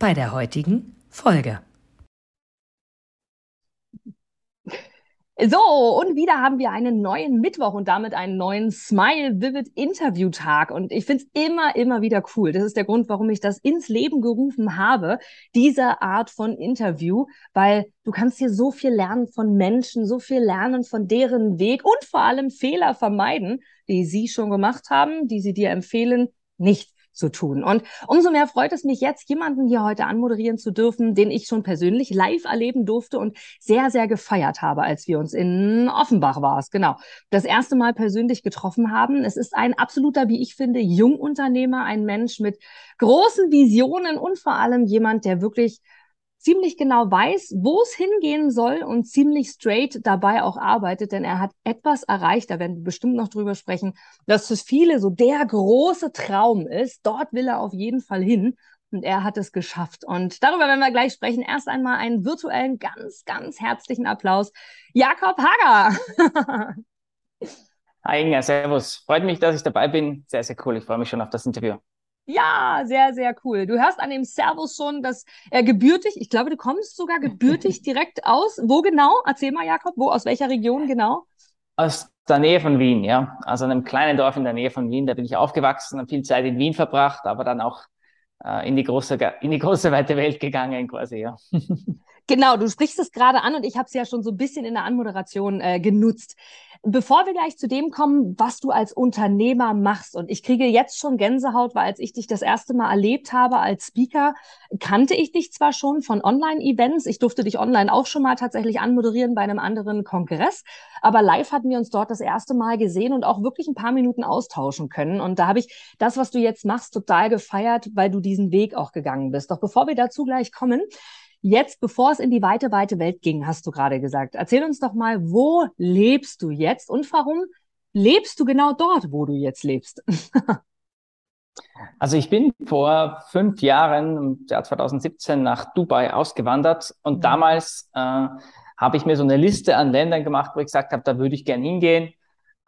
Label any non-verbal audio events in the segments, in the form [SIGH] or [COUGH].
bei der heutigen Folge. So, und wieder haben wir einen neuen Mittwoch und damit einen neuen Smile Vivid Interview Tag. Und ich finde es immer, immer wieder cool. Das ist der Grund, warum ich das ins Leben gerufen habe, diese Art von Interview, weil du kannst hier so viel lernen von Menschen, so viel lernen von deren Weg und vor allem Fehler vermeiden, die sie schon gemacht haben, die sie dir empfehlen, nicht zu tun. Und umso mehr freut es mich jetzt, jemanden hier heute anmoderieren zu dürfen, den ich schon persönlich live erleben durfte und sehr, sehr gefeiert habe, als wir uns in Offenbach war es, genau, das erste Mal persönlich getroffen haben. Es ist ein absoluter, wie ich finde, Jungunternehmer, ein Mensch mit großen Visionen und vor allem jemand, der wirklich ziemlich genau weiß, wo es hingehen soll und ziemlich straight dabei auch arbeitet, denn er hat etwas erreicht, da werden wir bestimmt noch drüber sprechen, dass für viele so der große Traum ist. Dort will er auf jeden Fall hin. Und er hat es geschafft. Und darüber werden wir gleich sprechen. Erst einmal einen virtuellen, ganz, ganz herzlichen Applaus. Jakob Hager. [LAUGHS] Hi Inga, servus. Freut mich, dass ich dabei bin. Sehr, sehr cool. Ich freue mich schon auf das Interview. Ja, sehr, sehr cool. Du hörst an dem Servus schon, dass er gebürtig, ich glaube, du kommst sogar gebürtig [LAUGHS] direkt aus. Wo genau? Erzähl mal, Jakob, wo, aus welcher Region genau? Aus der Nähe von Wien, ja. Also einem kleinen Dorf in der Nähe von Wien. Da bin ich aufgewachsen, habe viel Zeit in Wien verbracht, aber dann auch äh, in die große, in die große weite Welt gegangen, quasi, ja. [LAUGHS] Genau, du sprichst es gerade an und ich habe es ja schon so ein bisschen in der Anmoderation äh, genutzt. Bevor wir gleich zu dem kommen, was du als Unternehmer machst, und ich kriege jetzt schon Gänsehaut, weil als ich dich das erste Mal erlebt habe als Speaker, kannte ich dich zwar schon von Online-Events, ich durfte dich online auch schon mal tatsächlich anmoderieren bei einem anderen Kongress, aber live hatten wir uns dort das erste Mal gesehen und auch wirklich ein paar Minuten austauschen können. Und da habe ich das, was du jetzt machst, total gefeiert, weil du diesen Weg auch gegangen bist. Doch bevor wir dazu gleich kommen, Jetzt, bevor es in die weite, weite Welt ging, hast du gerade gesagt. Erzähl uns doch mal, wo lebst du jetzt und warum lebst du genau dort, wo du jetzt lebst? also ich bin vor fünf Jahren, im Jahr 2017, nach Dubai ausgewandert und mhm. damals äh, habe ich mir so eine Liste an Ländern gemacht, wo ich gesagt habe, da würde ich gern hingehen.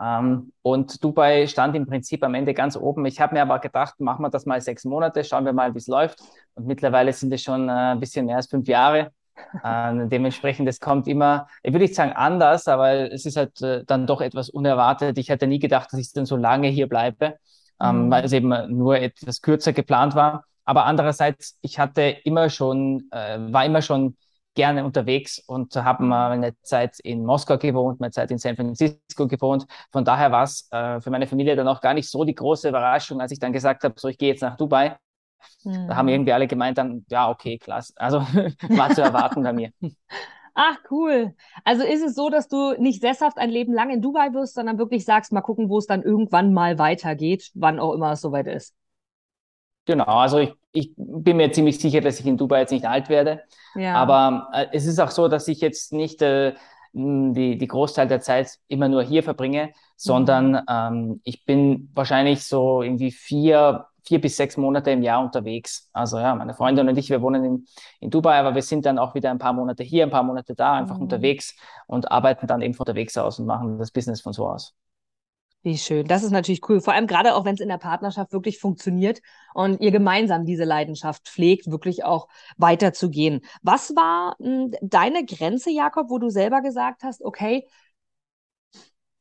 Ähm, und Dubai stand im Prinzip am Ende ganz oben. Ich habe mir aber gedacht, machen wir das mal sechs Monate, schauen wir mal, wie es läuft. Und mittlerweile sind es schon äh, ein bisschen mehr als fünf Jahre. [LAUGHS] Äh, dementsprechend, es kommt immer, ich würde nicht sagen anders, aber es ist halt äh, dann doch etwas unerwartet. Ich hätte nie gedacht, dass ich dann so lange hier bleibe, ähm, mhm. weil es eben nur etwas kürzer geplant war. Aber andererseits, ich hatte immer schon, äh, war immer schon gerne unterwegs und habe mal eine Zeit in Moskau gewohnt, eine Zeit in San Francisco gewohnt. Von daher war es äh, für meine Familie dann auch gar nicht so die große Überraschung, als ich dann gesagt habe, so ich gehe jetzt nach Dubai. Mhm. Da haben mhm. irgendwie alle gemeint dann, ja, okay, klasse. Also [LAUGHS] war zu erwarten bei mir. [LAUGHS] Ach, cool. Also ist es so, dass du nicht sesshaft ein Leben lang in Dubai wirst, sondern wirklich sagst, mal gucken, wo es dann irgendwann mal weitergeht, wann auch immer es soweit ist. Genau, also ich, ich bin mir ziemlich sicher, dass ich in Dubai jetzt nicht alt werde. Ja. Aber äh, es ist auch so, dass ich jetzt nicht äh, die, die Großteil der Zeit immer nur hier verbringe, sondern mhm. ähm, ich bin wahrscheinlich so irgendwie vier, vier bis sechs Monate im Jahr unterwegs. Also ja, meine Freundin und ich, wir wohnen in, in Dubai, aber wir sind dann auch wieder ein paar Monate hier, ein paar Monate da, einfach mhm. unterwegs und arbeiten dann eben von unterwegs aus und machen das Business von so aus. Wie schön. Das ist natürlich cool. Vor allem gerade auch, wenn es in der Partnerschaft wirklich funktioniert und ihr gemeinsam diese Leidenschaft pflegt, wirklich auch weiterzugehen. Was war m, hm, deine Grenze, Jakob, wo du selber gesagt hast, okay,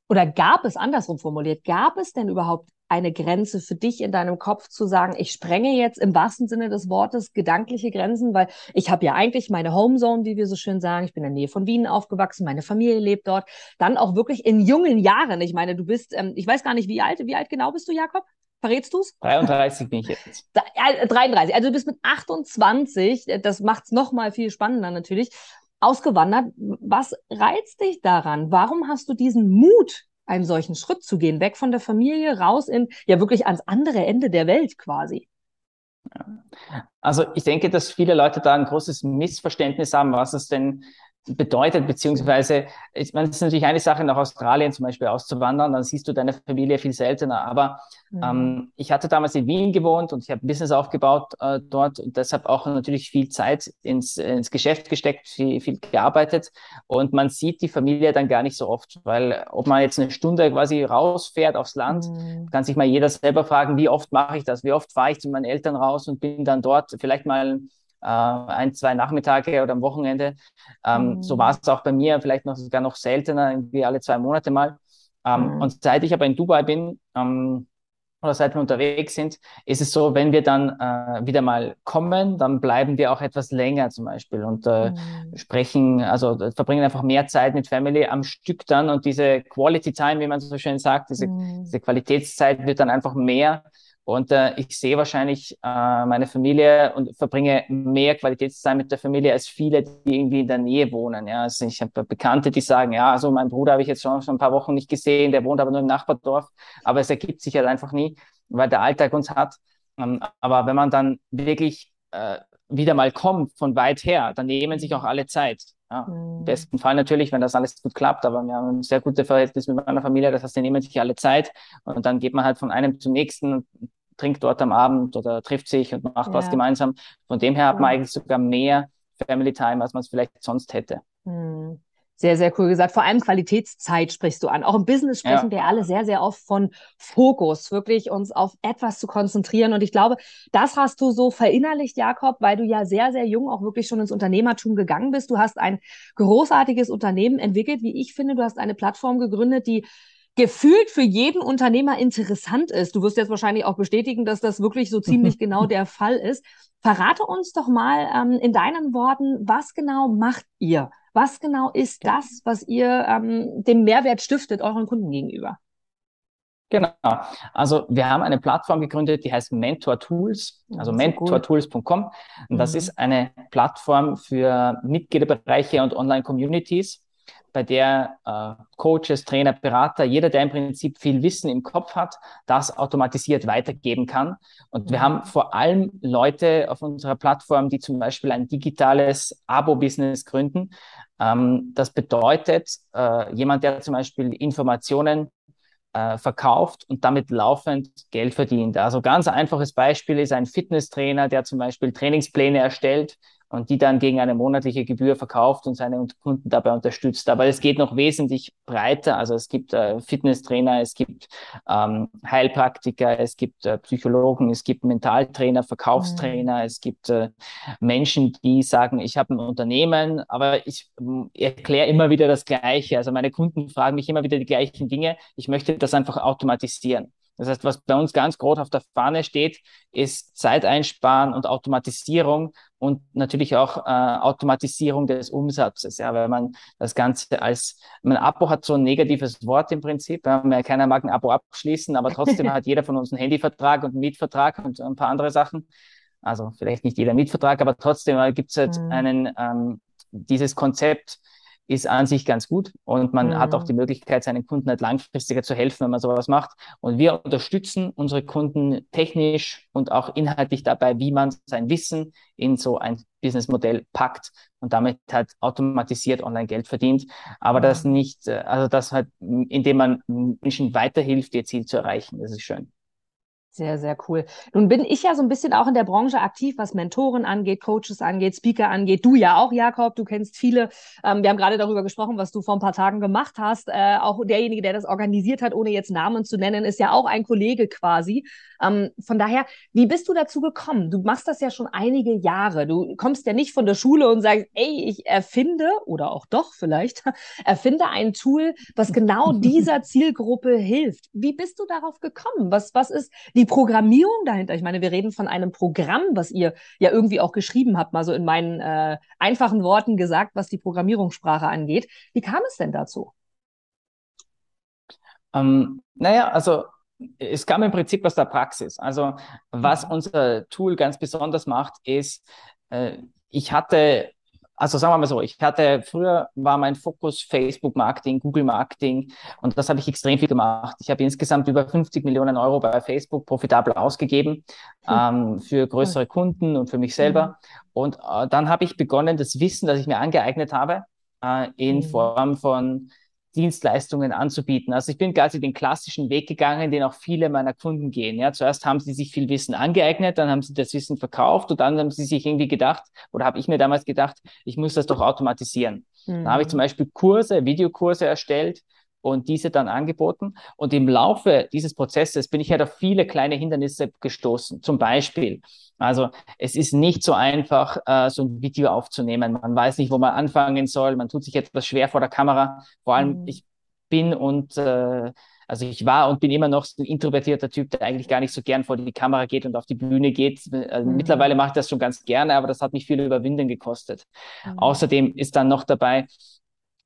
oder gab es andersrum formuliert, gab es denn überhaupt eine Grenze für dich in deinem Kopf zu sagen, ich sprenge jetzt im wahrsten Sinne des Wortes gedankliche Grenzen, weil ich habe ja eigentlich meine Homezone, wie wir so schön sagen, ich bin in der Nähe von Wien aufgewachsen, meine Familie lebt dort, dann auch wirklich in jungen Jahren. Ich meine, du bist, ähm, ich weiß gar nicht, wie alt, wie alt genau bist du, Jakob? Verrätst du's? 33 bin ich jetzt. [LAUGHS] Da, äh, 33. Also du bist mit 28. Das macht's noch mal viel spannender natürlich. Ausgewandert. Was reizt dich daran? Warum hast du diesen Mut, einen solchen Schritt zu gehen, weg von der Familie, raus in, ja wirklich ans andere Ende der Welt quasi. Also ich denke, dass viele Leute da ein großes Missverständnis haben, was es denn bedeutet, beziehungsweise, ich meine, es ist natürlich eine Sache, nach Australien zum Beispiel auszuwandern, dann siehst du deine Familie viel seltener. Aber mhm. ähm, ich hatte damals in Wien gewohnt und ich habe Business aufgebaut äh, dort und deshalb auch natürlich viel Zeit ins, ins Geschäft gesteckt, viel, viel gearbeitet. Und man sieht die Familie dann gar nicht so oft, weil ob man jetzt eine Stunde quasi rausfährt aufs Land, mhm. kann sich mal jeder selber fragen, wie oft mache ich das? Wie oft fahre ich zu meinen Eltern raus und bin dann dort vielleicht mal äh, ein, zwei Nachmittage oder am Wochenende. Ähm, mhm. So war es auch bei mir, vielleicht noch sogar noch seltener, irgendwie alle zwei Monate mal. Ähm, mhm. Und seit ich aber in Dubai bin, ähm, oder seit wir unterwegs sind, ist es so, wenn wir dann äh, wieder mal kommen, dann bleiben wir auch etwas länger zum Beispiel und äh, mhm. sprechen, also verbringen einfach mehr Zeit mit Family am Stück dann und diese Quality Time, wie man so schön sagt, diese, mhm. diese Qualitätszeit wird dann einfach mehr und äh, ich sehe wahrscheinlich äh, meine Familie und verbringe mehr Qualitätszeit mit der Familie als viele, die irgendwie in der Nähe wohnen. Ja, also ich habe Bekannte, die sagen, ja, also mein Bruder habe ich jetzt schon, schon ein paar Wochen nicht gesehen, der wohnt aber nur im Nachbardorf. Aber es ergibt sich halt einfach nie, weil der Alltag uns hat. Ähm, aber wenn man dann wirklich äh, wieder mal kommt von weit her, dann nehmen sich auch alle Zeit. Ja, mhm. Im besten Fall natürlich, wenn das alles gut klappt, aber wir haben ein sehr gute Verhältnis mit meiner Familie, das heißt, die nehmen sich alle Zeit und dann geht man halt von einem zum nächsten, trinkt dort am Abend oder trifft sich und macht ja. was gemeinsam. Von dem her hat man eigentlich sogar mehr Family Time, als man es vielleicht sonst hätte. Mhm. Sehr, sehr cool gesagt. Vor allem Qualitätszeit sprichst du an. Auch im Business sprechen ja. wir alle sehr, sehr oft von Fokus, wirklich uns auf etwas zu konzentrieren. Und ich glaube, das hast du so verinnerlicht, Jakob, weil du ja sehr, sehr jung auch wirklich schon ins Unternehmertum gegangen bist. Du hast ein großartiges Unternehmen entwickelt, wie ich finde. Du hast eine Plattform gegründet, die gefühlt für jeden Unternehmer interessant ist. Du wirst jetzt wahrscheinlich auch bestätigen, dass das wirklich so ziemlich [LAUGHS] genau der Fall ist. Verrate uns doch mal ähm, in deinen Worten, was genau macht ihr? Was genau ist das, was ihr ähm, dem Mehrwert stiftet euren Kunden gegenüber? Genau. Also wir haben eine Plattform gegründet, die heißt Mentor Tools, also mentortools.com. Und das mhm. ist eine Plattform für Mitgliederbereiche und Online-Communities, bei der äh, Coaches, Trainer, Berater, jeder, der im Prinzip viel Wissen im Kopf hat, das automatisiert weitergeben kann. Und wir mhm. haben vor allem Leute auf unserer Plattform, die zum Beispiel ein digitales Abo-Business gründen. Ähm, das bedeutet, äh, jemand, der zum Beispiel Informationen äh, verkauft und damit laufend Geld verdient. Also ganz einfaches Beispiel ist ein Fitnesstrainer, der zum Beispiel Trainingspläne erstellt und die dann gegen eine monatliche Gebühr verkauft und seine Kunden dabei unterstützt. Aber es geht noch wesentlich breiter. Also es gibt äh, Fitnesstrainer, es gibt ähm, Heilpraktiker, es gibt äh, Psychologen, es gibt Mentaltrainer, Verkaufstrainer, mhm. es gibt äh, Menschen, die sagen, ich habe ein Unternehmen, aber ich erkläre immer wieder das Gleiche. Also meine Kunden fragen mich immer wieder die gleichen Dinge. Ich möchte das einfach automatisieren. Das heißt, was bei uns ganz groß auf der Fahne steht, ist Zeit einsparen und Automatisierung und natürlich auch äh, Automatisierung des Umsatzes. Ja, weil man das Ganze als, ein Abo hat so ein negatives Wort im Prinzip. Ja, keiner mag ein Abo abschließen, aber trotzdem [LAUGHS] hat jeder von uns einen Handyvertrag und einen Mietvertrag und ein paar andere Sachen. Also vielleicht nicht jeder Mietvertrag, aber trotzdem äh, gibt es halt mhm. einen, ähm, dieses Konzept, ist an sich ganz gut und man mhm. hat auch die Möglichkeit, seinen Kunden halt langfristiger zu helfen, wenn man sowas macht. Und wir unterstützen unsere Kunden technisch und auch inhaltlich dabei, wie man sein Wissen in so ein Businessmodell packt und damit halt automatisiert online Geld verdient. Aber mhm. das nicht, äh, also das halt, indem man Menschen weiterhilft, ihr Ziel zu erreichen. Das ist schön. Sehr, sehr cool. Nun bin ich ja so ein bisschen auch in der Branche aktiv, was Mentoren angeht, Coaches angeht, Speaker angeht. Du ja auch, Jakob. Du kennst viele. Ähm, wir haben gerade darüber gesprochen, was du vor ein paar Tagen gemacht hast. Äh, auch derjenige, der das organisiert hat, ohne jetzt Namen zu nennen, ist ja auch ein Kollege quasi. Ähm, von daher, wie bist du dazu gekommen? Du machst das ja schon einige Jahre. Du kommst ja nicht von der Schule und sagst, ey, ich erfinde oder auch doch vielleicht, [LAUGHS] erfinde ein Tool, was genau [LAUGHS] dieser Zielgruppe hilft. Wie bist du darauf gekommen? Was, was ist die die Programmierung dahinter, ich meine, wir reden von einem Programm, was ihr ja irgendwie auch geschrieben habt, mal so in meinen äh, einfachen Worten gesagt, was die Programmierungssprache angeht. Wie kam es denn dazu? Ähm, naja, also es kam im Prinzip aus der Praxis. Also was mhm. unser Tool ganz besonders macht, ist, äh, ich hatte also sagen wir mal so, ich hatte früher war mein Fokus Facebook Marketing, Google Marketing und das habe ich extrem viel gemacht. Ich habe insgesamt über 50 Millionen Euro bei Facebook profitabel ausgegeben mhm. ähm, für größere Kunden und für mich selber. Mhm. Und äh, dann habe ich begonnen, das Wissen, das ich mir angeeignet habe, äh, in mhm. Form von Dienstleistungen anzubieten. Also ich bin quasi den klassischen Weg gegangen, den auch viele meiner Kunden gehen. Ja, zuerst haben sie sich viel Wissen angeeignet, dann haben sie das Wissen verkauft und dann haben sie sich irgendwie gedacht, oder habe ich mir damals gedacht, ich muss das doch automatisieren. Mhm. Da habe ich zum Beispiel Kurse, Videokurse erstellt, und diese dann angeboten. Und im Laufe dieses Prozesses bin ich halt auf viele kleine Hindernisse gestoßen. Zum Beispiel, also es ist nicht so einfach, äh, so ein Video aufzunehmen. Man weiß nicht, wo man anfangen soll. Man tut sich etwas schwer vor der Kamera. Vor allem, mhm. ich bin und äh, also ich war und bin immer noch so ein introvertierter Typ, der eigentlich gar nicht so gern vor die Kamera geht und auf die Bühne geht. Also mhm. Mittlerweile mache ich das schon ganz gerne, aber das hat mich viel Überwinden gekostet. Mhm. Außerdem ist dann noch dabei,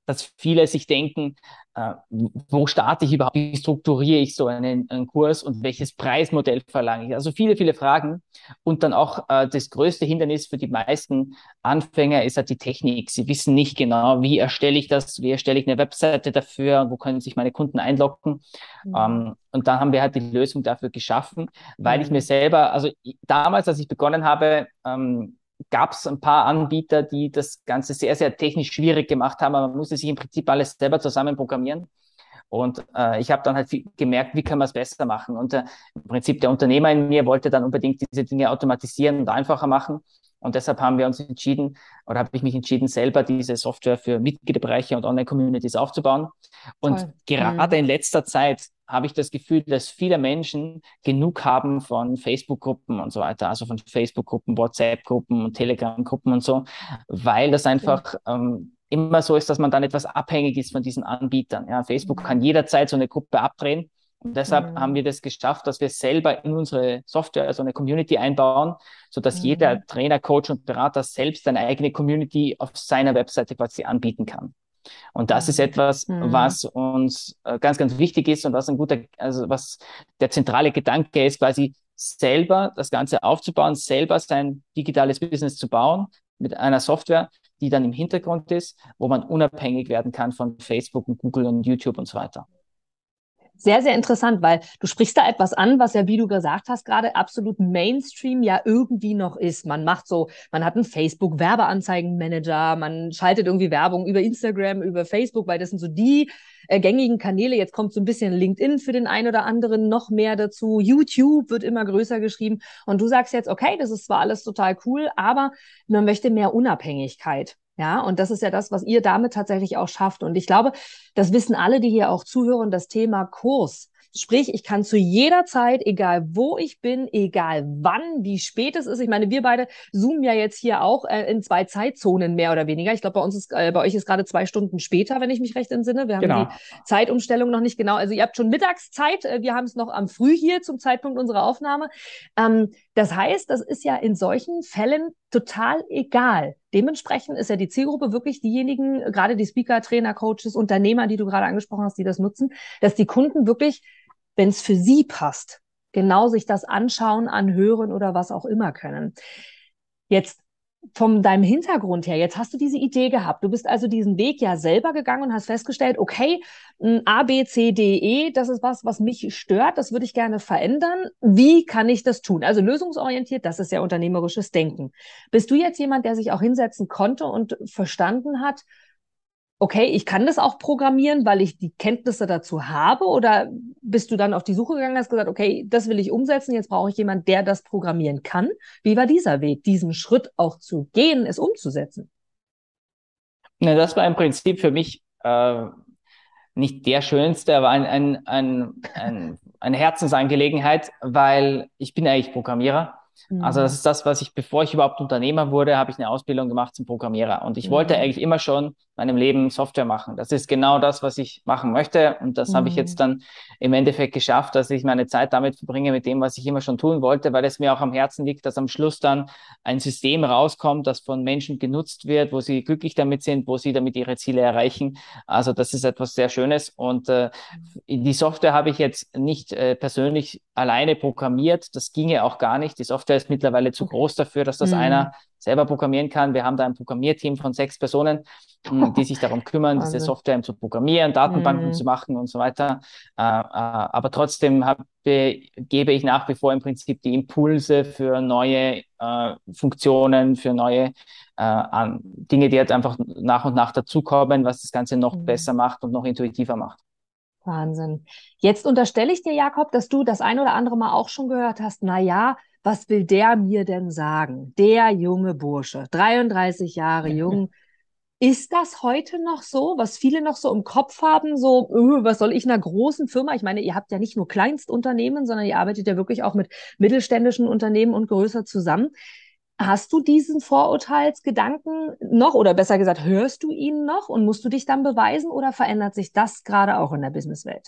dass viele sich denken, äh, wo starte ich überhaupt, wie strukturiere ich so einen, einen, Kurs und welches Preismodell verlange ich? Also viele, viele Fragen. Und dann auch äh, das größte Hindernis für die meisten Anfänger ist halt die Technik. Sie wissen nicht genau, wie erstelle ich das, wie erstelle ich eine Webseite dafür, wo können sich meine Kunden einloggen. Mhm. Ähm, und dann haben wir halt die Lösung dafür geschaffen, weil mhm. ich mir selber, also damals, als ich begonnen habe, ähm, gab es ein paar Anbieter, die das Ganze sehr, sehr technisch schwierig gemacht haben, aber man musste sich im Prinzip alles selber zusammen programmieren. Und äh, ich habe dann halt gemerkt, wie kann man es besser machen. Und äh, im Prinzip der Unternehmer in mir wollte dann unbedingt diese Dinge automatisieren und einfacher machen. Und deshalb haben wir uns entschieden, oder habe ich mich entschieden, selber diese Software für Mitgliederbereiche und Online-Communities aufzubauen. Und Toll. gerade mhm. in letzter Zeit habe ich das Gefühl, dass viele Menschen genug haben von Facebook-Gruppen und so weiter, also von Facebook-Gruppen, WhatsApp-Gruppen und Telegram-Gruppen und so, weil das einfach ähm, immer so ist, dass man dann etwas abhängig ist von diesen Anbietern. Ja, Facebook mhm. kann jederzeit so eine Gruppe abdrehen. Und deshalb mhm. haben wir das geschafft, dass wir selber in unsere Software so eine Community einbauen, so dass mhm. jeder Trainer, Coach und Berater selbst eine eigene Community auf seiner Webseite quasi anbieten kann. Und das ist etwas, mhm. was uns äh, ganz, ganz wichtig ist und was ein guter, also was der zentrale Gedanke ist, quasi selber das Ganze aufzubauen, selber sein digitales Business zu bauen mit einer Software, die dann im Hintergrund ist, wo man unabhängig werden kann von Facebook und Google und YouTube und so weiter sehr, sehr interessant, weil du sprichst da etwas an, was ja, wie du gesagt hast, gerade absolut Mainstream ja irgendwie noch ist. Man macht so, man hat einen Facebook-Werbeanzeigenmanager, man schaltet irgendwie Werbung über Instagram, über Facebook, weil das sind so die äh, gängigen Kanäle. Jetzt kommt so ein bisschen LinkedIn für den einen oder anderen noch mehr dazu. YouTube wird immer größer geschrieben. Und du sagst jetzt, okay, das ist zwar alles total cool, aber man möchte mehr Unabhängigkeit. Ja, und das ist ja das, was ihr damit tatsächlich auch schafft. Und ich glaube, das wissen alle, die hier auch zuhören, das Thema Kurs Sprich, ich kann zu jeder Zeit, egal wo ich bin, egal wann, wie spät es ist. Ich meine, wir beide zoomen ja jetzt hier auch äh, in zwei Zeitzonen mehr oder weniger. Ich glaube, bei uns ist, äh, bei euch ist gerade zwei Stunden später, wenn ich mich recht entsinne. Wir haben genau. die Zeitumstellung noch nicht genau. Also ihr habt schon Mittagszeit. Äh, wir haben es noch am Früh hier zum Zeitpunkt unserer Aufnahme. Ähm, das heißt, das ist ja in solchen Fällen total egal. Dementsprechend ist ja die Zielgruppe wirklich diejenigen, gerade die Speaker, Trainer, Coaches, Unternehmer, die du gerade angesprochen hast, die das nutzen, dass die Kunden wirklich wenn es für sie passt, genau sich das anschauen, anhören oder was auch immer können. Jetzt von deinem Hintergrund her, jetzt hast du diese Idee gehabt. Du bist also diesen Weg ja selber gegangen und hast festgestellt, okay, A, B, C, D, E, das ist was, was mich stört, das würde ich gerne verändern. Wie kann ich das tun? Also lösungsorientiert, das ist ja unternehmerisches Denken. Bist du jetzt jemand, der sich auch hinsetzen konnte und verstanden hat, okay, ich kann das auch programmieren, weil ich die Kenntnisse dazu habe? Oder bist du dann auf die Suche gegangen, hast gesagt, okay, das will ich umsetzen, jetzt brauche ich jemanden, der das programmieren kann? Wie war dieser Weg, diesen Schritt auch zu gehen, es umzusetzen? Ne, das war im Prinzip für mich äh, nicht der schönste, aber ein, ein, ein, ein, eine Herzensangelegenheit, weil ich bin eigentlich Programmierer also das mhm. ist das, was ich, bevor ich überhaupt Unternehmer wurde, habe ich eine Ausbildung gemacht zum Programmierer. Und ich mhm. wollte eigentlich immer schon meinem Leben Software machen. Das ist genau das, was ich machen möchte. Und das mhm. habe ich jetzt mhm. dann im Endeffekt geschafft, dass ich meine Zeit damit verbringe, mit dem, was ich immer schon tun wollte, weil es mir auch am Herzen liegt, dass am Schluss dann ein System rauskommt, das von Menschen genutzt wird, wo sie glücklich damit sind, wo sie damit ihre Ziele erreichen. Also das ist etwas sehr Schönes. Und äh, die Software habe ich jetzt nicht äh, persönlich alleine programmiert. Das ginge auch gar nicht. Die Software ist mittlerweile zu groß dafür, dass das mhm. einer selber programmieren kann. Wir haben da ein Programmierteam von sechs Personen, hm, die sich darum kümmern, [LAUGHS] diese Software zu programmieren, Datenbanken mhm. zu machen und so weiter. Äh, äh, aber trotzdem habe, gebe ich nach wie vor im Prinzip die Impulse für neue äh, Funktionen, für neue Dinge, die halt einfach nach und nach dazukommen, was das Ganze noch mhm. besser macht und noch intuitiver macht. Wahnsinn. Jetzt unterstelle ich dir, Jakob, dass du das ein oder andere Mal auch schon gehört hast, na ja, was will der mir denn sagen? Der junge Bursche, 33 Jahre jung. Ist das heute noch so, was viele noch so im Kopf haben, so, öh, was soll ich in einer großen Firma? Ich meine, ihr habt ja nicht nur Kleinstunternehmen, sondern ihr arbeitet ja wirklich auch mit mittelständischen Unternehmen und größer zusammen. Hast du diesen Vorurteilsgedanken noch oder besser gesagt, hörst du ihn noch und musst du dich dann beweisen oder verändert sich das gerade auch in der Businesswelt?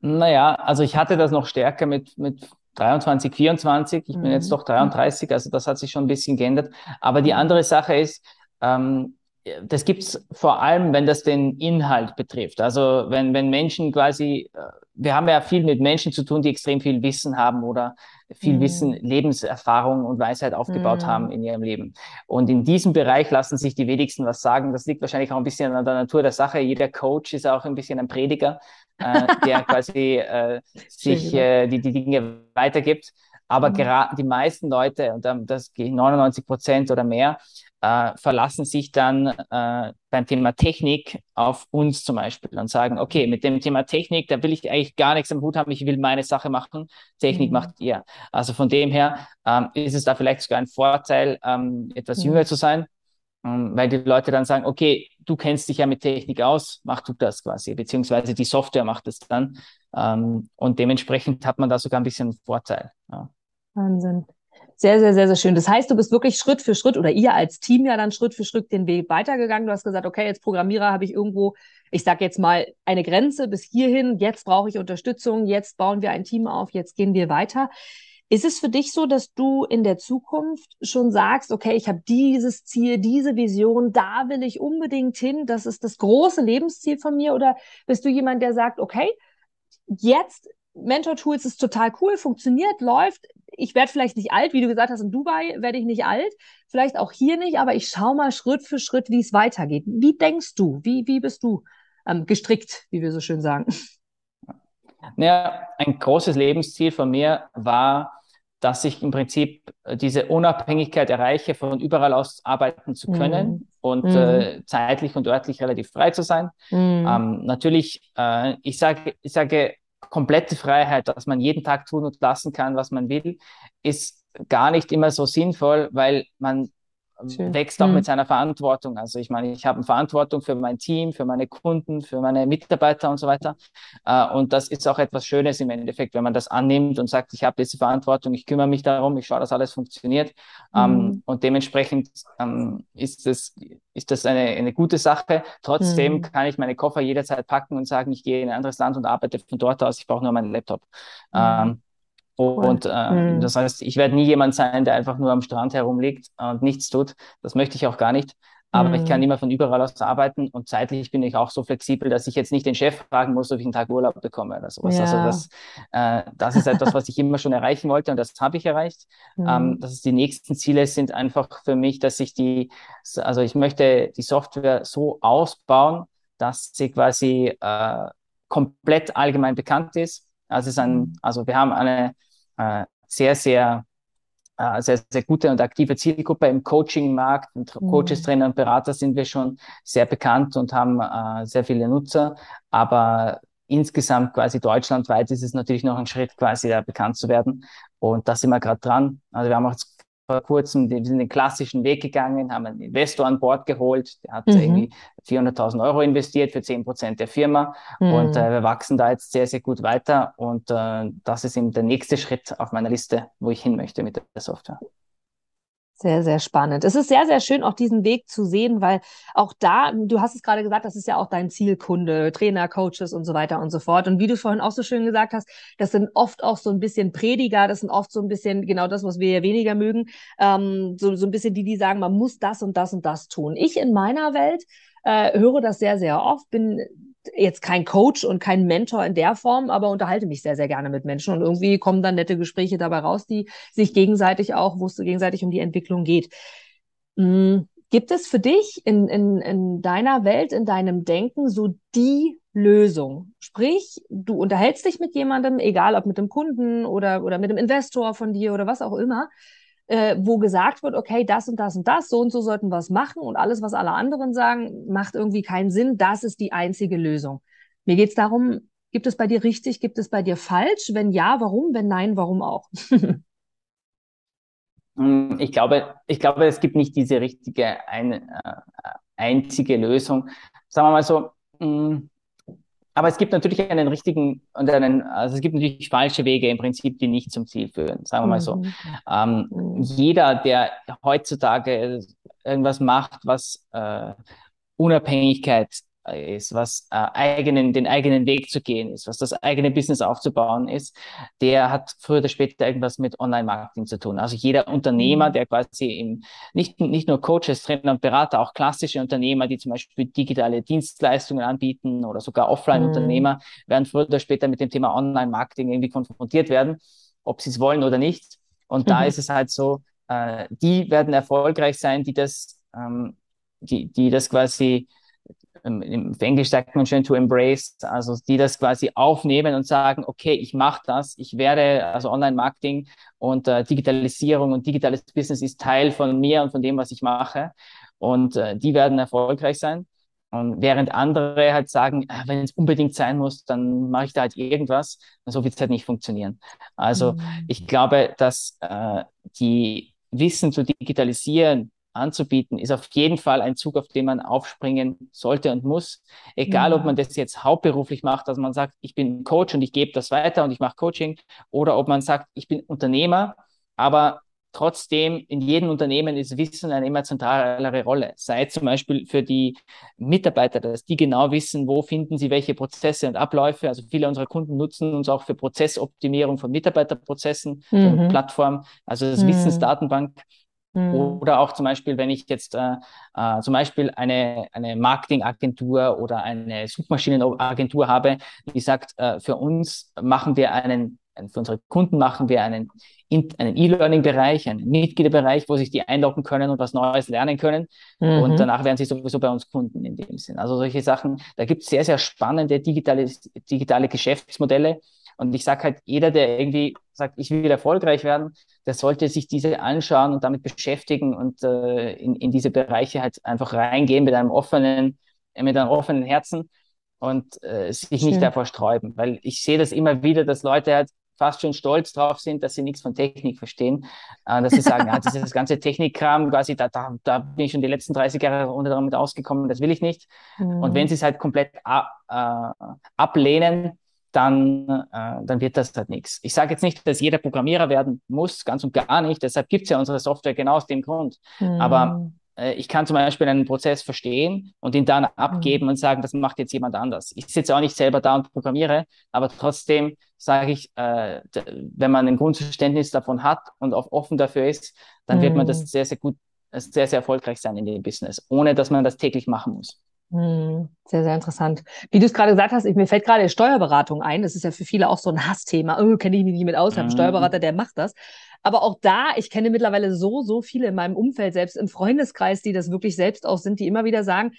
Naja, also ich hatte das noch stärker mit, mit 23, 24. Ich mhm. bin jetzt mhm. doch 33, also das hat sich schon ein bisschen geändert. Aber die andere Sache ist, ähm, das gibt's vor allem, wenn das den Inhalt betrifft. Also wenn, wenn Menschen quasi, äh, wir haben ja viel mit Menschen zu tun, die extrem viel Wissen haben oder viel mhm. Wissen, Lebenserfahrung und Weisheit aufgebaut mhm. haben in ihrem Leben. Und in diesem Bereich lassen sich die wenigsten was sagen. Das liegt wahrscheinlich auch ein bisschen an der Natur der Sache. Jeder Coach ist auch ein bisschen ein Prediger, äh, der [LAUGHS] quasi äh, sich äh, die, die Dinge weitergibt. Aber mhm. gerade die meisten Leute, und das 99 Prozent oder mehr, äh, verlassen sich dann äh, beim Thema Technik auf uns zum Beispiel und sagen, okay, mit dem Thema Technik, da will ich eigentlich gar nichts am Hut haben, ich will meine Sache machen, Technik mhm. macht ihr. Also von dem her ähm, ist es da vielleicht sogar ein Vorteil, ähm, etwas mhm. jünger zu sein, ähm, weil die Leute dann sagen, okay, du kennst dich ja mit Technik aus, mach du das quasi, beziehungsweise die Software macht es dann. Ähm, und dementsprechend hat man da sogar ein bisschen Vorteil. Ja. Wahnsinn. Sehr, sehr, sehr, sehr schön. Das heißt, du bist wirklich Schritt für Schritt oder ihr als Team ja dann Schritt für Schritt den Weg weitergegangen. Du hast gesagt, okay, als Programmierer habe ich irgendwo, ich sage jetzt mal, eine Grenze bis hierhin. Jetzt brauche ich Unterstützung. Jetzt bauen wir ein Team auf. Jetzt gehen wir weiter. Ist es für dich so, dass du in der Zukunft schon sagst, okay, ich habe dieses Ziel, diese Vision, da will ich unbedingt hin, das ist das große Lebensziel von mir? Oder bist du jemand, der sagt, okay, jetzt Mentor Tools ist total cool, funktioniert, läuft. Ich werde vielleicht nicht alt, wie du gesagt hast, in Dubai werde ich nicht alt, vielleicht auch hier nicht, aber ich schaue mal Schritt für Schritt, wie es weitergeht. Wie denkst du? Wie, wie bist du ähm, gestrickt, wie wir so schön sagen? Naja, ein großes Lebensziel von mir war, dass ich im Prinzip äh, diese Unabhängigkeit erreiche, von überall aus arbeiten zu können mm. und mm. Äh, zeitlich und örtlich relativ frei zu sein. Mm. Ähm, natürlich, äh, ich sage, ich sage, komplette Freiheit, dass man jeden Tag tun und lassen kann, was man will, ist gar nicht immer so sinnvoll, weil man Schön. wächst auch mhm. mit seiner Verantwortung. Also ich meine, ich habe eine Verantwortung für mein Team, für meine Kunden, für meine Mitarbeiter und so weiter. Äh, und das ist auch etwas Schönes im Endeffekt, wenn man das annimmt und sagt, ich habe diese Verantwortung, ich kümmere mich darum, ich schaue, dass alles funktioniert. Ähm, mhm. Und dementsprechend ähm, ist das, ist das eine, eine gute Sache. Trotzdem mhm. kann ich meine Koffer jederzeit packen und sagen, ich gehe in ein anderes Land und arbeite von dort aus, ich brauche nur meinen Laptop. Mhm. Ähm, und äh, mhm. das heißt, ich werde nie jemand sein, der einfach nur am Strand herumliegt und nichts tut. Das möchte ich auch gar nicht. Aber mhm. ich kann mhm. immer von überall aus arbeiten und zeitlich bin ich auch so flexibel, dass ich jetzt nicht den Chef fragen muss, ob ich einen Tag Urlaub bekomme oder sowas. Also ja. Also das, äh, das ist etwas, was ich immer schon erreichen wollte und das habe ich erreicht. Mhm. Ähm, das ist die nächsten Ziele sind einfach für mich, dass ich die, also ich möchte die Software so ausbauen, dass sie quasi äh, komplett allgemein bekannt ist. Also, es ist ein, mhm. also wir haben eine äh, sehr, sehr, äh, sehr, sehr gute und aktive Zielgruppe im Coaching-Markt. Und mhm. Coaches, Trainer und Berater sind wir schon sehr bekannt und haben äh, sehr viele Nutzer. Aber insgesamt quasi deutschlandweit ist es natürlich noch ein Schritt, quasi da bekannt zu werden. Und da sind wir gerade dran. Also wir haben auch vor kurzem, wir sind den klassischen Weg gegangen, haben einen Investor an Bord geholt, der hat mhm. irgendwie 400.000 Euro investiert für 10 Prozent der Firma mhm. und äh, wir wachsen da jetzt sehr, sehr gut weiter und äh, das ist eben der nächste Schritt auf meiner Liste, wo ich hin möchte mit der Software. Sehr, sehr spannend. Es ist sehr, sehr schön, auch diesen Weg zu sehen, weil auch da, du hast es gerade gesagt, das ist ja auch dein Zielkunde, Trainer, Coaches und so weiter und so fort. Und wie du vorhin auch so schön gesagt hast, das sind oft auch so ein bisschen Prediger, das sind oft so ein bisschen genau das, was wir ja weniger mögen, ähm, so, so ein bisschen die, die sagen, man muss das und das und das tun. Ich in meiner Welt äh, höre das sehr, sehr oft, bin jetzt kein Coach und kein Mentor in der Form, aber unterhalte mich sehr, sehr gerne mit Menschen und irgendwie kommen dann nette Gespräche dabei raus, die sich gegenseitig auch, wo es gegenseitig um die Entwicklung geht. Mhm. Gibt es für dich in, in, in deiner Welt, in deinem Denken so die Lösung? Sprich, du unterhältst dich mit jemandem, egal ob mit dem Kunden oder, oder mit dem Investor von dir oder was auch immer, äh, wo gesagt wird, okay, das und das und das, so und so sollten wir es machen und alles, was alle anderen sagen, macht irgendwie keinen Sinn. Das ist die einzige Lösung. Mir geht es darum, gibt es bei dir richtig, gibt es bei dir falsch? Wenn ja, warum? Wenn nein, warum auch? [LAUGHS] Hm, ich glaube, ich glaube, es gibt nicht diese richtige ein, äh, einzige Lösung. Sagen wir mal so, mh, hm, aber es gibt natürlich einen richtigen und einen, also es gibt natürlich falsche Wege im Prinzip, die nicht zum Ziel führen, sagen wir mal so. Mhm. Ähm, mhm. Jeder, der heutzutage irgendwas macht, was äh, Unabhängigkeit ist, was äh, eigenen, den eigenen Weg zu gehen ist, was das eigene Business aufzubauen ist, der hat früher oder später irgendwas mit Online-Marketing zu tun. Also jeder Unternehmer, mhm. der quasi im, nicht, nicht nur Coaches, Trainer und Berater, auch klassische Unternehmer, die zum Beispiel digitale Dienstleistungen anbieten oder sogar Offline-Unternehmer, mhm. werden früher oder später mit dem Thema Online-Marketing irgendwie konfrontiert werden, ob sie es wollen oder nicht. Und mhm. da ist es halt so, äh, die werden erfolgreich sein, die das, ähm, die, die das quasi im Englisch sagt man schön to embrace, also die das quasi aufnehmen und sagen, okay, ich mache das, ich werde, also Online-Marketing und äh, Digitalisierung und digitales Business ist Teil von mir und von dem, was ich mache. Und äh, die werden erfolgreich sein. Und während andere halt sagen, äh, wenn es unbedingt sein muss, dann mache ich da halt irgendwas. So wird es halt nicht funktionieren. Also mhm. ich glaube, dass äh, die Wissen zu digitalisieren anzubieten, ist auf jeden Fall ein Zug, auf den man aufspringen sollte und muss. Egal, ja. ob man das jetzt hauptberuflich macht, dass man sagt, ich bin Coach und ich gebe das weiter und ich mache Coaching, oder ob man sagt, ich bin Unternehmer, aber trotzdem in jedem Unternehmen ist Wissen eine immer zentralere Rolle. Sei zum Beispiel für die Mitarbeiter, dass die genau wissen, wo finden sie welche Prozesse und Abläufe. Also viele unserer Kunden nutzen uns auch für Prozessoptimierung von Mitarbeiterprozessen, mhm. Plattformen, also das mhm. Wissensdatenbank Mhm. Oder auch zum Beispiel, wenn ich jetzt äh, äh, zum Beispiel eine, eine Marketingagentur oder eine Suchmaschinenagentur habe, die sagt, äh, für uns machen wir einen, für unsere Kunden machen wir einen, einen E-Learning-Bereich, einen Mitgliederbereich, wo sich die einloggen können und was Neues lernen können. Mhm. Und danach werden sie sowieso bei uns Kunden in dem Sinn. Also solche Sachen, da gibt es sehr, sehr spannende digitale, digitale Geschäftsmodelle. Und ich sage halt, jeder, der irgendwie sagt, ich will erfolgreich werden, der sollte sich diese anschauen und damit beschäftigen und äh, in, in diese Bereiche halt einfach reingehen mit einem offenen, mit einem offenen Herzen und äh, sich Schön. nicht davor sträuben. Weil ich sehe das immer wieder, dass Leute halt fast schon stolz drauf sind, dass sie nichts von Technik verstehen, äh, dass sie sagen, ja, [LAUGHS] dieses ganze Technikkram, quasi, da, da, da bin ich schon die letzten 30 Jahre unter damit ausgekommen, das will ich nicht. Mhm. Und wenn sie es halt komplett äh, ablehnen, dann, äh, dann wird das halt nichts. Ich sage jetzt nicht, dass jeder Programmierer werden muss, ganz und gar nicht. Deshalb gibt es ja unsere Software genau aus dem Grund. Mhm. Aber äh, ich kann zum Beispiel einen Prozess verstehen und ihn dann abgeben mhm. und sagen, das macht jetzt jemand anders. Ich sitze auch nicht selber da und programmiere, aber trotzdem sage ich, äh, wenn man ein Grundverständnis davon hat und auch offen dafür ist, dann mhm. wird man das hm. sehr, sehr gut, sehr, sehr erfolgreich sein in dem Business, ohne dass man das täglich machen muss. Hm, sehr, sehr interessant. Wie du es gerade gesagt hast, ich, mir fällt gerade Steuerberatung ein. Das ist ja für viele auch so ein Hassthema. Oh, kenne ich mich nicht mit aus, habe einen mhm. Steuerberater, der macht das. Aber auch da, ich kenne mittlerweile so, so viele in meinem Umfeld, selbst im Freundeskreis, die das wirklich selbst auch sind, die immer wieder sagen,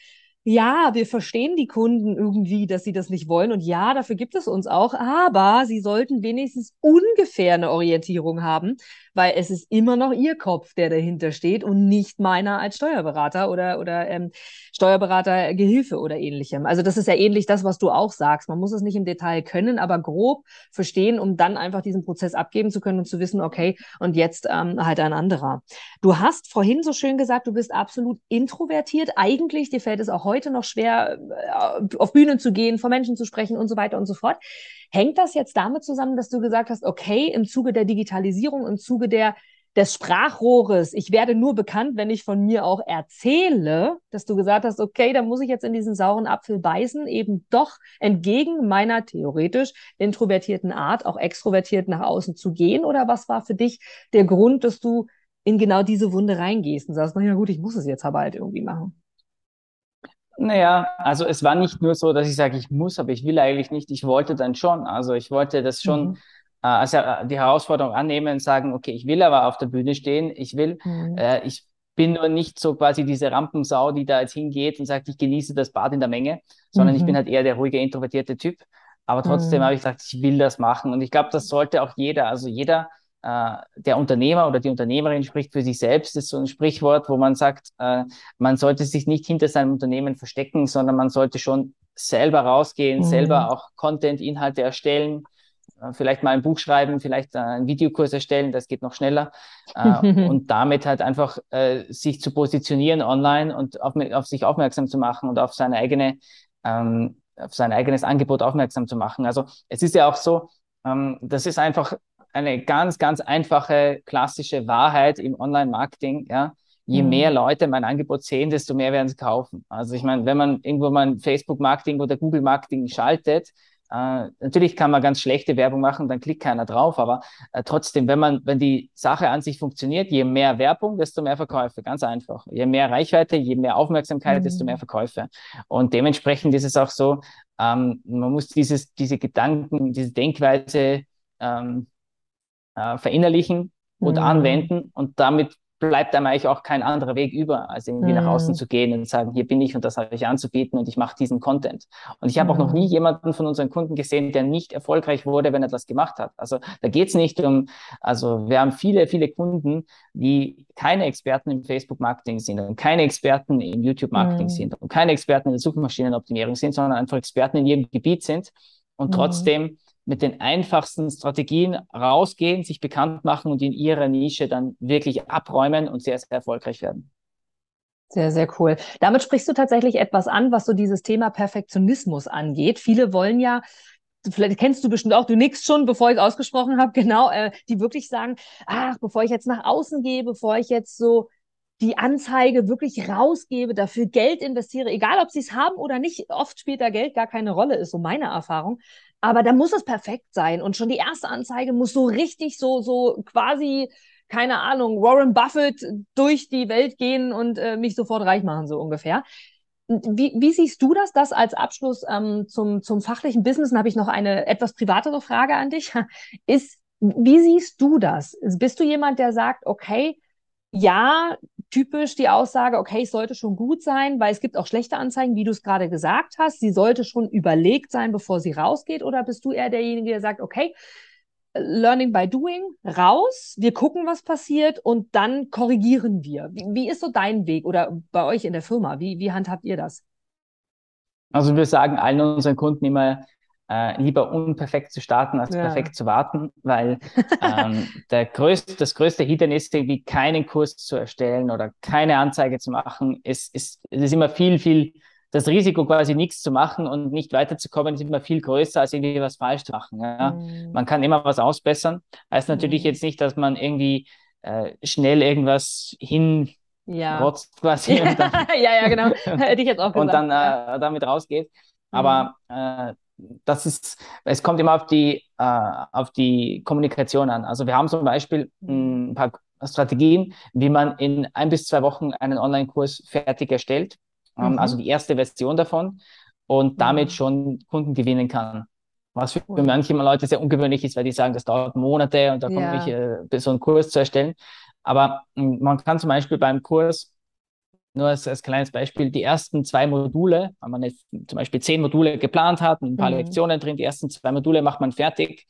ja, wir verstehen die Kunden irgendwie, dass sie das nicht wollen. Und ja, dafür gibt es uns auch. Aber sie sollten wenigstens ungefähr eine Orientierung haben, weil es ist immer noch ihr Kopf, der dahinter steht und nicht meiner als Steuerberater oder, oder ähm, Steuerberatergehilfe oder ähnlichem. Also das ist ja ähnlich das, was du auch sagst. Man muss es nicht im Detail können, aber grob verstehen, um dann einfach diesen Prozess abgeben zu können und zu wissen, okay, und jetzt ähm, halt ein anderer. Du hast vorhin so schön gesagt, du bist absolut introvertiert. Eigentlich, dir fällt es auch heute noch schwer, äh, auf Bühnen zu gehen, vor Menschen zu sprechen und so weiter und so fort. Hängt das jetzt damit zusammen, dass du gesagt hast, okay, im Zuge der Digitalisierung, im Zuge der des Sprachrohres, ich werde nur bekannt, wenn ich von mir auch erzähle, dass du gesagt hast, okay, da muss ich jetzt in diesen sauren Apfel beißen, eben doch entgegen meiner theoretisch introvertierten Art auch extrovertiert nach außen zu gehen? Oder was war für dich der Grund, dass du in genau diese Wunde reingehst und sagst, naja gut, ich muss es jetzt aber halt irgendwie machen? Naja, also es war nicht nur so, dass ich sage, ich muss, aber ich will eigentlich nicht. Ich wollte dann schon. Also ich wollte das schon mhm. Äh, also die Herausforderung annehmen und sagen, okay, ich will aber auf der Bühne stehen. Ich will, mhm. äh, ich bin nur nicht so quasi diese Rampensau, die da jetzt hingeht und sagt, ich genieße das Bad in der Menge, sondern mhm. ich bin halt eher der ruhige, introvertierte Typ. Aber trotzdem mhm. habe ich gesagt, ich will das machen. Und ich glaube, das sollte auch jeder, also jeder, äh, der Unternehmer oder die Unternehmerin spricht für sich selbst, das ist so ein Sprichwort, wo man sagt, äh, man sollte sich nicht hinter seinem Unternehmen verstecken, sondern man sollte schon selber rausgehen, mhm. selber auch Content, Inhalte erstellen, äh, vielleicht mal ein Buch schreiben, vielleicht äh, einen Videokurs erstellen, das geht noch schneller. Äh, [LAUGHS] und damit halt einfach äh, sich zu positionieren online und auf, auf sich aufmerksam zu machen und auf seine eigene, ähm, auf sein eigenes Angebot aufmerksam zu machen. Also es ist ja auch so, ähm, das ist einfach eine ganz, ganz einfache, klassische Wahrheit im Online-Marketing, ja. Je mhm. mehr Leute mein Angebot sehen, desto mehr werden sie kaufen. Also ich meine, wenn man irgendwo mal Facebook-Marketing oder Google-Marketing schaltet, äh, natürlich kann man ganz schlechte Werbung machen, dann klickt keiner drauf, aber äh, trotzdem, wenn man, wenn die Sache an sich funktioniert, je mehr Werbung, desto mehr Verkäufe, ganz einfach. Je mehr Reichweite, je mehr Aufmerksamkeit, mhm. desto mehr Verkäufe. Und dementsprechend ist es auch so, ähm, man muss dieses, diese Gedanken, diese Denkweise ähm, äh, verinnerlichen und mhm. anwenden und damit bleibt einem eigentlich auch kein anderer Weg über, als irgendwie mm. nach außen mhm. zu gehen und sagen, hier bin ich und das habe ich anzubieten und ich mache diesen Content. Und ich habe mm. auch noch nie mhm. jemanden von unseren Kunden gesehen, der nicht erfolgreich wurde, wenn er das gemacht hat. Also da geht es nicht um, also wir haben viele, viele Kunden, die keine Experten im Facebook-Marketing sind und keine Experten im YouTube-Marketing mm. sind und keine Experten in der Suchmaschinenoptimierung sind, sondern einfach Experten in jedem Gebiet sind und mhm. trotzdem mit den einfachsten Strategien rausgehen, sich bekannt machen und in ihrer Nische dann wirklich abräumen und sehr, sehr erfolgreich werden. Sehr, sehr cool. Damit sprichst du tatsächlich etwas an, was so dieses Thema Perfektionismus angeht. Viele wollen ja vielleicht kennst du bestimmt auch, du nix schon, bevor ich es ausgesprochen habe, [LAUGHS] genau, äh, die wirklich sagen, ach, bevor ich jetzt nach außen gehe, bevor ich jetzt so die Anzeige wirklich rausgebe, dafür Geld investiere, egal ob sie es haben oder nicht, oft spielt da Geld gar keine Rolle, ist so meine Erfahrung. Aber da muss es perfekt sein. Und schon die erste Anzeige muss so richtig, so, so quasi, keine Ahnung, Warren Buffett durch die Welt gehen und äh, mich sofort reich machen, so ungefähr. Wie, wie siehst du das, das als Abschluss ähm, zum, zum fachlichen Business? Dann habe ich noch eine etwas privatere Frage an dich. [LAUGHS] Ist, wie siehst du das? Bist du jemand, der sagt, okay, ja, typisch die Aussage, okay, es sollte schon gut sein, weil es gibt auch schlechte Anzeigen, wie du es gerade gesagt hast. Sie sollte schon überlegt sein, bevor sie rausgeht. Oder bist du eher derjenige, der sagt, okay, Learning by Doing, raus, wir gucken, was passiert und dann korrigieren wir. Wie, wie ist so dein Weg oder bei euch in der Firma? Wie, wie handhabt ihr das? Also wir sagen allen unseren Kunden immer, äh, lieber unperfekt zu starten, als ja. perfekt zu warten, weil [LAUGHS] ähm, der größte, das größte Hindernis, irgendwie keinen Kurs zu erstellen oder keine Anzeige zu machen, ist, ist, ist immer viel, viel, das Risiko quasi nichts zu machen und nicht weiterzukommen, ist immer viel größer, als irgendwie was falsch zu machen. Ja? Mhm. Man kann immer was ausbessern. Heißt natürlich mhm. jetzt nicht, dass man irgendwie äh, schnell irgendwas hin ja. rotzt [LAUGHS] quasi. Dann, ja, ja, genau. [LAUGHS] Hätte ich jetzt auch gesagt. Und dann äh, damit rausgeht. Aber mhm. äh, das ist, es kommt immer auf die, äh, auf die Kommunikation an. Also wir haben zum Beispiel ein paar Strategien, wie man in ein bis zwei Wochen einen Online-Kurs fertig erstellt. Ähm, mhm. Also die erste Version davon und damit mhm. schon Kunden gewinnen kann. Was für, für manche Leute sehr ungewöhnlich ist, weil die sagen, das dauert Monate und da komme ja. ich, äh, so einen Kurs zu erstellen. Aber hm, man kann zum Beispiel beim Kurs nur als, als kleines Beispiel, die ersten zwei Module, wenn man jetzt zum Beispiel zehn Module geplant hat, ein paar mhm. Lektionen drin, die ersten zwei Module macht man fertig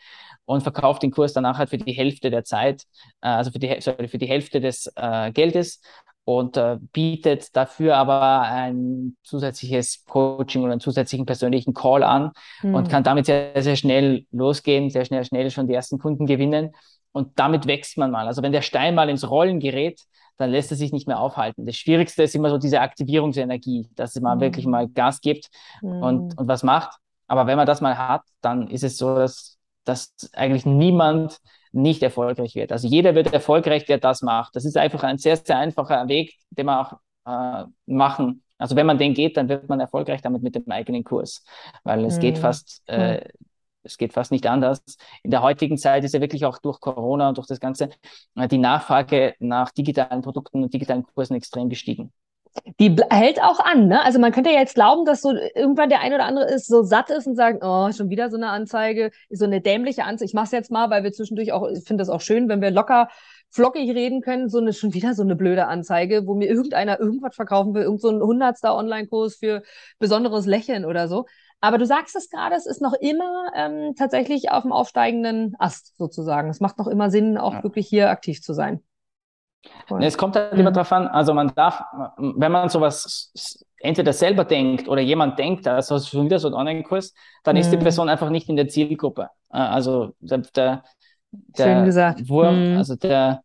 und verkauft den Kurs danach halt für die Hälfte der Zeit, äh, also für die, sorry, für die Hälfte des äh, Geldes und äh, bietet dafür aber ein zusätzliches Coaching oder einen zusätzlichen persönlichen Call an mhm. und kann damit sehr, sehr schnell losgehen, sehr schnell, schnell schon die ersten Kunden gewinnen. Und damit wächst man mal. Also wenn der Stein mal ins Rollen gerät, dann lässt er sich nicht mehr aufhalten. Das Schwierigste ist immer so diese Aktivierungsenergie, dass man mhm. wirklich mal Gas gibt mhm. und, und was macht. Aber wenn man das mal hat, dann ist es so, dass, dass eigentlich niemand nicht erfolgreich wird. Also jeder wird erfolgreich, der das macht. Das ist einfach ein sehr, sehr einfacher Weg, den man auch äh, machen. Also wenn man den geht, dann wird man erfolgreich damit mit dem eigenen Kurs, weil es mhm. geht fast äh, es geht fast nicht anders. In der heutigen Zeit ist ja wirklich auch durch Corona und durch das Ganze äh, die Nachfrage nach digitalen Produkten und digitalen Kursen extrem gestiegen. Die hält auch an, ne? Also man könnte ja jetzt glauben, dass so irgendwann der ein oder andere ist, so satt ist und sagt, oh, schon wieder so eine Anzeige, so eine dämliche Anzeige. Ich mach's jetzt mal, weil wir zwischendurch auch, ich finde das auch schön, wenn wir locker flockig reden können, so eine schon wieder so eine blöde Anzeige, wo mir irgendeiner irgendwas verkaufen will, irgend so ein hundertster Online-Kurs für besonderes Lächeln oder so. Aber du sagst es gerade, es ist noch immer ähm, tatsächlich auf dem aufsteigenden Ast sozusagen. Es macht noch immer Sinn, auch ja. wirklich hier aktiv zu sein. Cool. Es kommt halt mhm. immer drauf an, also man darf, wenn man sowas entweder selber denkt oder jemand denkt, also ist schon wieder so ein Online-Kurs, dann mhm. ist die mhm. Person einfach nicht in der Zielgruppe. Äh, also der, der, der Wurm, mhm. also der,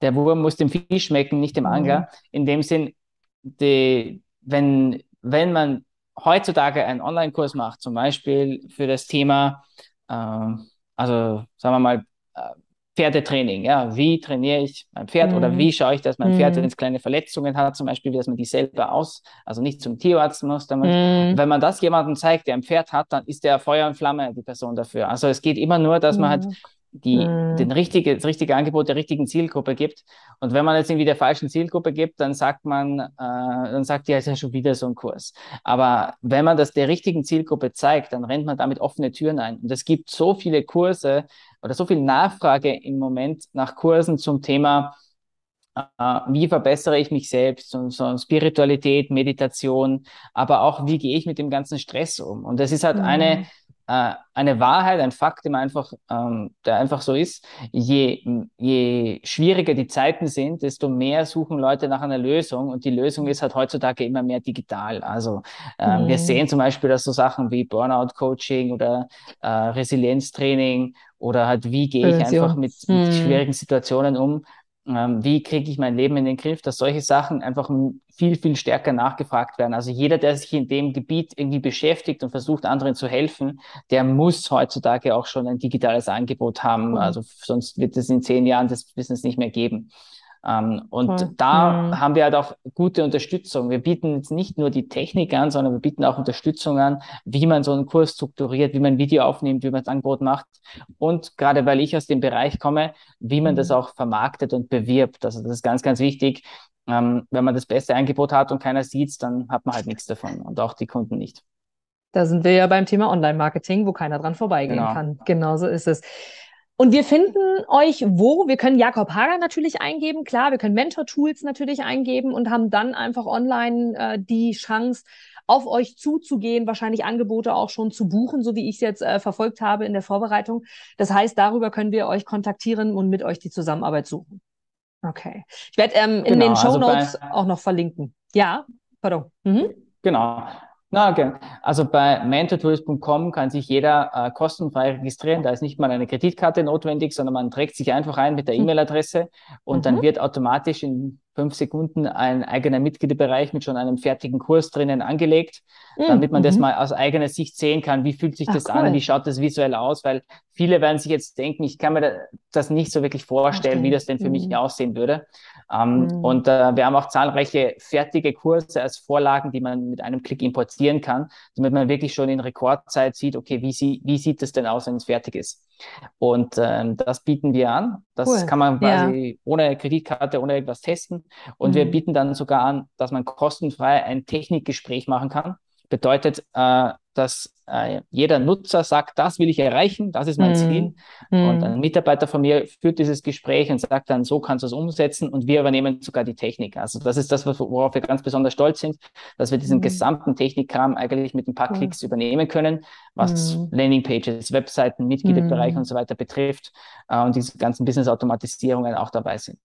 der Wurm muss dem Fisch schmecken, nicht dem Angler. Mhm. In dem Sinn, die, wenn, wenn man heutzutage einen Online-Kurs macht, zum Beispiel für das Thema, äh, also sagen wir mal, äh, Pferdetraining, ja, wie trainiere ich mein Pferd mhm. oder wie schaue ich, dass mein Pferd, wenn mhm. es kleine Verletzungen hat, zum Beispiel, dass man die selber aus, also nicht zum Tierarzt muss, damit, mhm. wenn man das jemandem zeigt, der ein Pferd hat, dann ist der Feuer und Flamme die Person dafür. Also es geht immer nur, dass man halt mhm die mhm. den richtige, das richtige Angebot der richtigen Zielgruppe gibt. Und wenn man jetzt irgendwie der falschen Zielgruppe gibt, dann sagt man, äh, dann sagt die, ja, ist ja schon wieder so ein Kurs. Aber wenn man das der richtigen Zielgruppe zeigt, dann rennt man damit offene Türen ein. Und es gibt so viele Kurse oder so viel Nachfrage im Moment nach Kursen zum Thema, äh, wie verbessere ich mich selbst, und so Spiritualität, Meditation, aber auch wie gehe ich mit dem ganzen Stress um. Und das ist halt mhm. eine äh, eine Wahrheit, ein Fakt, der einfach, ähm, der einfach so ist. Je, je schwieriger die Zeiten sind, desto mehr suchen Leute nach einer Lösung und die Lösung ist halt heutzutage immer mehr digital. Also ähm, mhm. wir sehen zum Beispiel, dass so Sachen wie Burnout-Coaching oder äh, Resilienztraining oder halt wie gehe ich einfach mit, mit mhm. schwierigen Situationen um, ähm, wie kriege ich mein Leben in den Griff, dass solche Sachen einfach viel, viel stärker nachgefragt werden. Also jeder, der sich in dem Gebiet irgendwie beschäftigt und versucht, anderen zu helfen, der muss heutzutage auch schon ein digitales Angebot haben. Mhm. Also sonst wird es in zehn Jahren das Business nicht mehr geben. Ähm, und cool. da mhm. haben wir halt auch gute Unterstützung. Wir bieten jetzt nicht nur die Technik an, sondern wir bieten auch Unterstützung an, wie man so einen Kurs strukturiert, wie man ein Video aufnimmt, wie man das Angebot macht. Und gerade weil ich aus dem Bereich komme, wie man mhm. das auch vermarktet und bewirbt. Also das ist ganz, ganz wichtig. Ähm, wenn man das beste Angebot hat und keiner sieht dann hat man halt nichts davon und auch die Kunden nicht. Da sind wir ja beim Thema Online-Marketing, wo keiner dran vorbeigehen genau. kann. Genauso ist es. Und wir finden euch wo? Wir können Jakob Hager natürlich eingeben, klar, wir können Mentor-Tools natürlich eingeben und haben dann einfach online äh, die Chance, auf euch zuzugehen, wahrscheinlich Angebote auch schon zu buchen, so wie ich es jetzt äh, verfolgt habe in der Vorbereitung. Das heißt, darüber können wir euch kontaktieren und mit euch die Zusammenarbeit suchen. Okay. Ich werde ähm, in genau, den Show Notes also auch noch verlinken. Ja, pardon. Mhm. Genau. Na, okay. Also bei mentortools.com kann sich jeder äh, kostenfrei registrieren. Da ist nicht mal eine Kreditkarte notwendig, sondern man trägt sich einfach ein mit der hm. E-Mail-Adresse und mhm. dann wird automatisch in fünf Sekunden ein eigener Mitgliederbereich mit schon einem fertigen Kurs drinnen angelegt, mhm. damit man das mhm. mal aus eigener Sicht sehen kann. Wie fühlt sich Ach, das cool. an? Wie schaut das visuell aus? Weil viele werden sich jetzt denken, ich kann mir das nicht so wirklich vorstellen, okay. wie das denn für mhm. mich aussehen würde. Ähm, mhm. Und äh, wir haben auch zahlreiche fertige Kurse als Vorlagen, die man mit einem Klick importieren kann, damit man wirklich schon in Rekordzeit sieht, okay, wie, sie, wie sieht es denn aus, wenn es fertig ist? Und ähm, das bieten wir an. Das cool. kann man quasi ja. ohne Kreditkarte, ohne irgendwas testen. Und mhm. wir bieten dann sogar an, dass man kostenfrei ein Technikgespräch machen kann. Bedeutet, äh, dass äh, jeder Nutzer sagt, das will ich erreichen, das ist mein mm. Ziel. Und ein Mitarbeiter von mir führt dieses Gespräch und sagt dann, so kannst du es umsetzen und wir übernehmen sogar die Technik. Also das ist das, worauf wir ganz besonders stolz sind, dass wir diesen mm. gesamten Technikkram eigentlich mit ein paar Klicks übernehmen können, was mm. Landingpages, Webseiten, Mitgliederbereich mm. und so weiter betrifft äh, und diese ganzen Business-Automatisierungen auch dabei sind.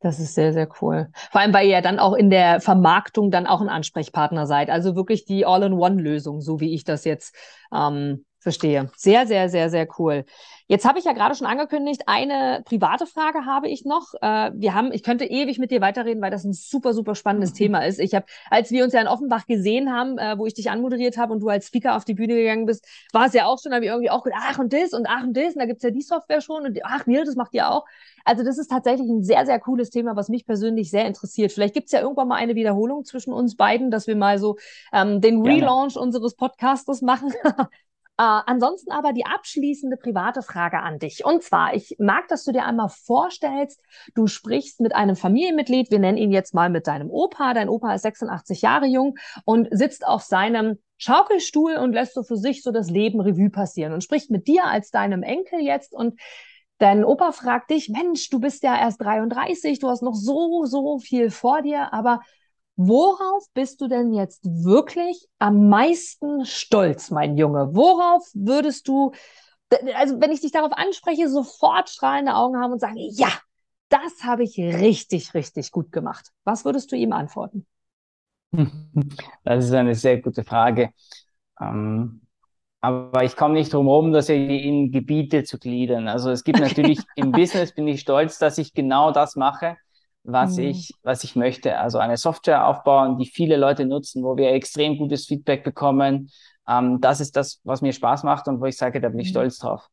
Das ist sehr, sehr cool. Vor allem, weil ihr ja dann auch in der Vermarktung dann auch ein Ansprechpartner seid. Also wirklich die All-in-One-Lösung, so wie ich das jetzt ähm, verstehe. Sehr, sehr, sehr, sehr cool. Jetzt habe ich ja gerade schon angekündigt, eine private Frage habe ich noch. Äh, wir haben, ich könnte ewig mit dir weiterreden, weil das ein super, super spannendes Thema ist. Ich habe, als wir uns ja in Offenbach gesehen haben, äh, wo ich dich anmoderiert habe und du als Speaker auf die Bühne gegangen bist, war es ja auch schon, habe ich irgendwie auch gedacht, ach und das und ach und das, und da gibt's ja die Software schon und ach, Neil, das macht ihr auch. Also das ist tatsächlich ein sehr, sehr cooles Thema, was mich persönlich sehr interessiert. Vielleicht gibt's ja irgendwann mal eine Wiederholung zwischen uns beiden, dass wir mal so ähm, den Relaunch Gerne. unseres Podcastes machen. [LAUGHS] Äh, ansonsten aber die abschließende private Frage an dich. Und zwar, ich mag, dass du dir einmal vorstellst, du sprichst mit einem Familienmitglied, wir nennen ihn jetzt mal mit deinem Opa. Dein Opa ist 86 Jahre jung und sitzt auf seinem Schaukelstuhl und lässt so für sich so das Leben Revue passieren und spricht mit dir als deinem Enkel jetzt und Dein Opa fragt dich, Mensch, du bist ja erst 33, du hast noch so, so viel vor dir, aber worauf bist du denn jetzt wirklich am meisten stolz, mein Junge? Worauf würdest du, also wenn ich dich darauf anspreche, sofort strahlende Augen haben und sagen, ja, das habe ich richtig, richtig gut gemacht. Was würdest du ihm antworten? [LAUGHS] Das ist eine sehr gute Frage. Ähm, aber ich komme nicht drum herum, das in Gebiete zu gliedern. Also es gibt natürlich im Business bin ich stolz, dass ich genau das mache, was mhm. ich, was ich möchte. Also eine Software aufbauen, die viele Leute nutzen, wo wir extrem gutes Feedback bekommen. Ähm, das ist das, was mir Spaß macht und wo ich sage, da bin ich mhm. stolz drauf.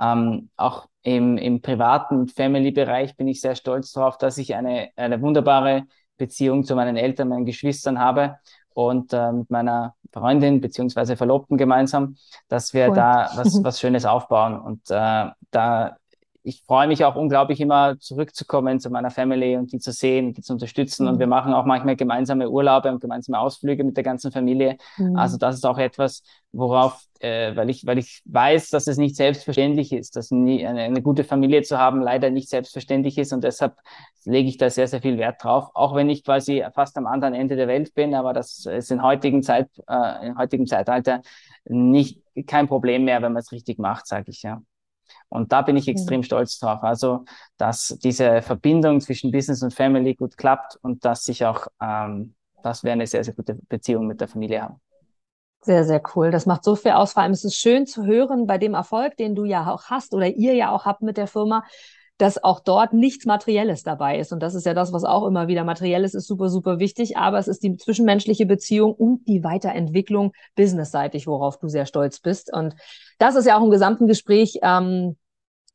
Ähm, auch im, im privaten Family-Bereich bin ich sehr stolz drauf, dass ich eine, eine wunderbare Beziehung zu meinen Eltern, meinen Geschwistern habe und äh, mit meiner Freundin beziehungsweise Verlobten gemeinsam, dass wir cool. da [LAUGHS] was, was Schönes aufbauen. Und äh, da ich freue mich auch unglaublich immer zurückzukommen zu meiner Family und die zu sehen, die zu unterstützen. Mhm. Und wir machen auch manchmal gemeinsame Urlaube und gemeinsame Ausflüge mit der ganzen Familie. Mhm. Also das ist auch etwas, worauf, äh, weil ich, weil ich weiß, dass es nicht selbstverständlich ist, dass nie, eine, eine gute Familie zu haben leider nicht selbstverständlich ist. Und deshalb lege ich da sehr, sehr viel Wert drauf. Auch wenn ich quasi fast am anderen Ende der Welt bin, aber das ist in heutigen Zeit, äh, im heutigen Zeitalter nicht kein Problem mehr, wenn man es richtig macht, sage ich ja. Und da bin ich extrem mhm. stolz drauf. Also, dass diese Verbindung zwischen Business und Family gut klappt und dass ich auch, ähm, dass wir eine sehr, sehr gute Beziehung mit der Familie haben. Sehr, sehr cool. Das macht so viel aus. Vor allem ist es schön zu hören bei dem Erfolg, den du ja auch hast oder ihr ja auch habt mit der Firma, dass auch dort nichts Materielles dabei ist. Und das ist ja das, was auch immer wieder Materielles ist super, super wichtig. Aber es ist die zwischenmenschliche Beziehung und die Weiterentwicklung businessseitig, worauf du sehr stolz bist. Und das ist ja auch im gesamten Gespräch ähm,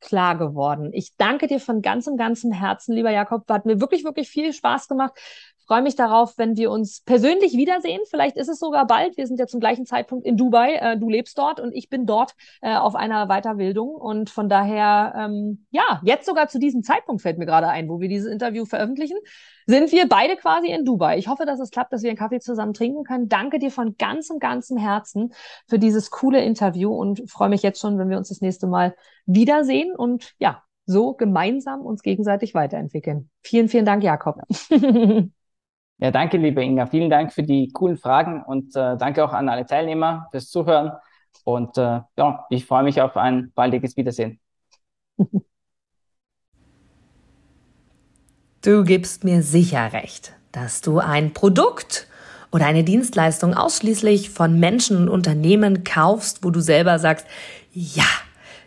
klar geworden. Ich danke dir von ganzem, ganzem Herzen, lieber Jakob. Hat mir wirklich, wirklich viel Spaß gemacht freue mich darauf, wenn wir uns persönlich wiedersehen. Vielleicht ist es sogar bald. Wir sind ja zum gleichen Zeitpunkt in Dubai. Äh, du lebst dort und ich bin dort äh, auf einer Weiterbildung. Und von daher, ähm, ja, jetzt sogar zu diesem Zeitpunkt fällt mir gerade ein, wo wir dieses Interview veröffentlichen, sind wir beide quasi in Dubai. Ich hoffe, dass es klappt, dass wir einen Kaffee zusammen trinken können. Danke dir von ganzem, ganzem Herzen für dieses coole Interview und freue mich jetzt schon, wenn wir uns das nächste Mal wiedersehen und ja, so gemeinsam uns gegenseitig weiterentwickeln. Vielen, vielen Dank, Jakob. [LAUGHS] Ja, danke, liebe Inga. Vielen Dank für die coolen Fragen und äh, danke auch an alle Teilnehmer fürs Zuhören. Und äh, ja, ich freue mich auf ein baldiges Wiedersehen. [LAUGHS] Du gibst mir sicher recht, dass du ein Produkt oder eine Dienstleistung ausschließlich von Menschen und Unternehmen kaufst, wo du selber sagst, ja,